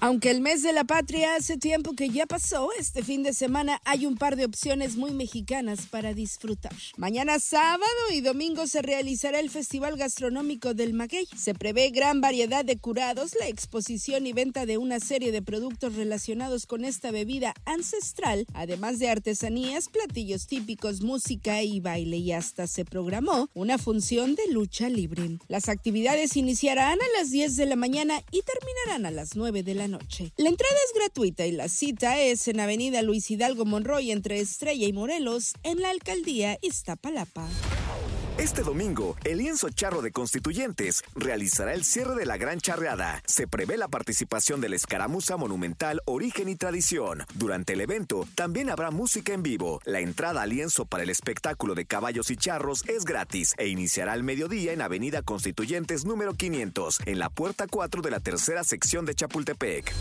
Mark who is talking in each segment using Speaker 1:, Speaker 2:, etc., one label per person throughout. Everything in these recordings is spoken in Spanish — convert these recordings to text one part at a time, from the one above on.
Speaker 1: Aunque el mes de la patria hace tiempo que ya pasó, este fin de semana hay un par de opciones muy mexicanas para disfrutar. Mañana sábado y domingo se realizará el Festival Gastronómico del Maguey. Se prevé gran variedad de curados, la exposición y venta de una serie de productos relacionados con esta bebida ancestral, además de artesanías, platillos típicos, música y baile. Y hasta se programó una función de lucha libre. Las actividades iniciarán a las 10 de la mañana y terminarán a las 9 de la noche. La entrada es gratuita y la cita es en Avenida Luis Hidalgo Monroy entre Estrella y Morelos en la alcaldía Iztapalapa.
Speaker 2: Este domingo, el lienzo charro de constituyentes realizará el cierre de la gran charreada. Se prevé la participación de la escaramuza monumental Origen y Tradición. Durante el evento, también habrá música en vivo. La entrada al lienzo para el espectáculo de caballos y charros es gratis e iniciará al mediodía en Avenida Constituyentes número 500, en la puerta 4 de la tercera sección de Chapultepec.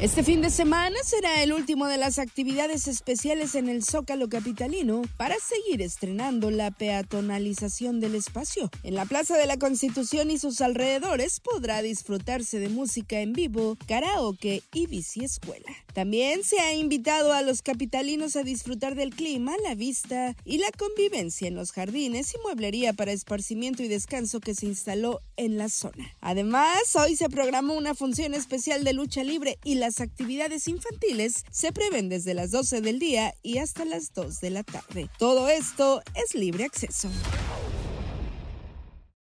Speaker 1: Este fin de semana será el último de las actividades especiales en el Zócalo Capitalino para seguir estrenando la peatonalización del espacio. En la Plaza de la Constitución y sus alrededores podrá disfrutarse de música en vivo, karaoke y bici escuela. También se ha invitado a los capitalinos a disfrutar del clima, la vista y la convivencia en los jardines y mueblería para esparcimiento y descanso que se instaló en la zona. Además, hoy se programó una función especial de lucha libre y las actividades infantiles se prevén desde las 12 del día y hasta las 2 de la tarde. Todo esto es libre acceso.